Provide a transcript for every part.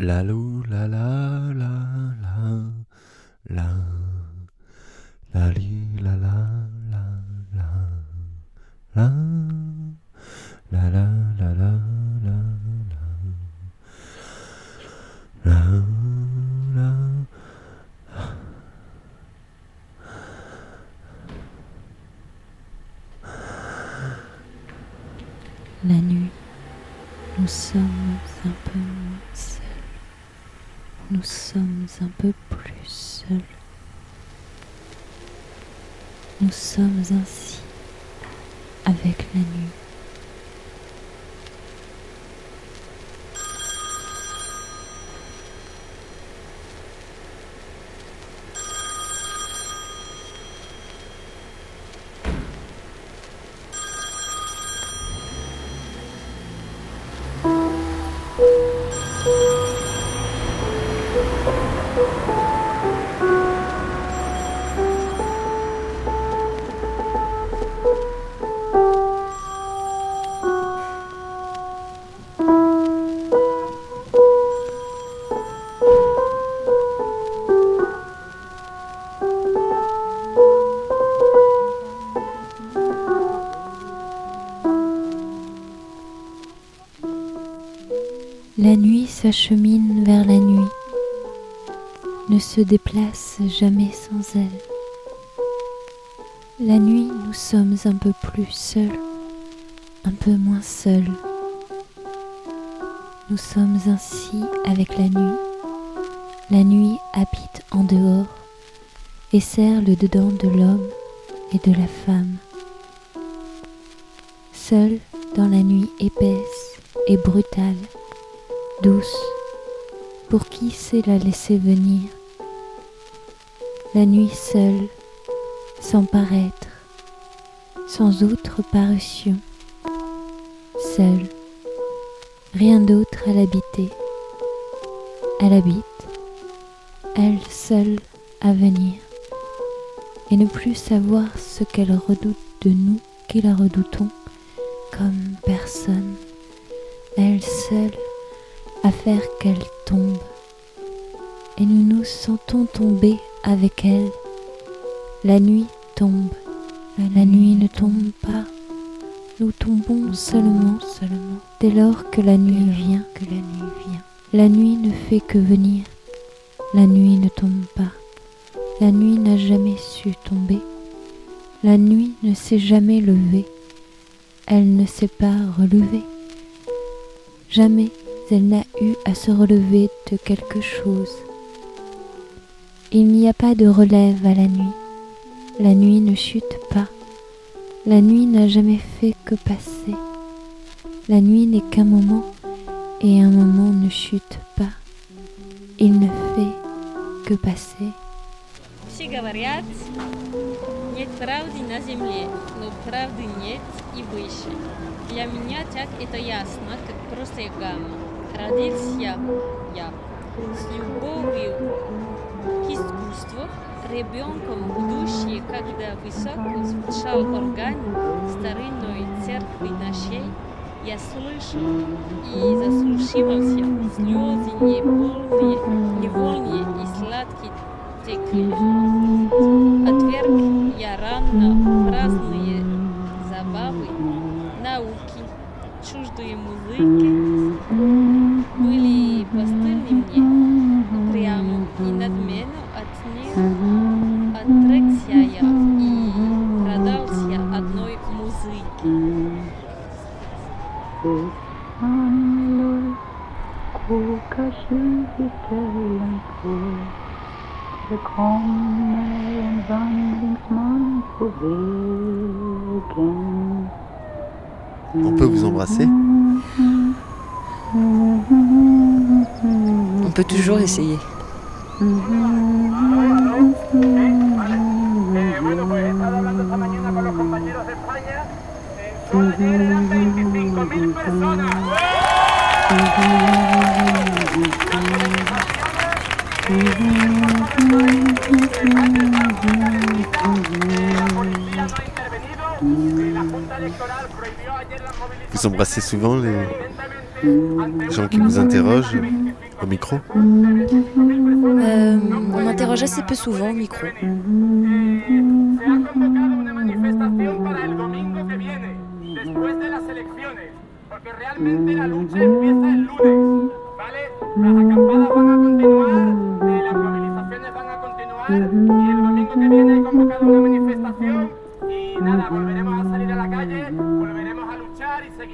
La lou la la la la la la li la la la la la la la la la la la la La nuit, nous sommes un peu moins seuls. Nous sommes un peu plus seuls. Nous sommes ainsi avec la nuit. S'achemine vers la nuit, ne se déplace jamais sans elle. La nuit, nous sommes un peu plus seuls, un peu moins seuls. Nous sommes ainsi avec la nuit. La nuit habite en dehors et sert le dedans de l'homme et de la femme. Seul dans la nuit épaisse et brutale, douce, pour qui sait la laisser venir. La nuit seule, sans paraître, sans autre parution, seule, rien d'autre à l'habiter. Elle habite, elle seule à venir, et ne plus savoir ce qu'elle redoute de nous qui la redoutons comme personne, elle seule à faire qu'elle tombe. Et nous nous sentons tomber avec elle. La nuit tombe, la nuit ne tombe pas. Nous tombons seulement, seulement, dès lors que la nuit vient, que la nuit vient. La nuit ne fait que venir. La nuit ne tombe pas. La nuit n'a jamais su tomber. La nuit ne s'est jamais levée. Elle ne s'est pas relevée. Jamais elle n'a eu à se relever de quelque chose. Il n'y a pas de relève à la nuit. La nuit ne chute pas. La nuit n'a jamais fait que passer. La nuit n'est qu'un moment et un moment ne chute pas. Il ne fait que passer. Все говорят, нет правды на земле, но правды нет и выше. Для меня так это ясно, как простая гамма. Родился я с любовью к искусству, ребенком будущее, когда высоко звучал орган старинной церкви нашей, я слышал и заслушивался слезы невольные, невольные и сладкие текли. On peut vous embrasser On peut toujours essayer. Vous embrassez souvent les gens qui vous interrogent au micro Euh, on m'interroge assez peu souvent au micro.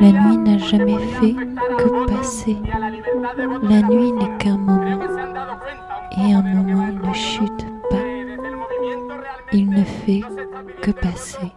La nuit n'a jamais fait que passer. La nuit n'est qu'un moment. Et un moment ne chute pas. Il ne fait que passer.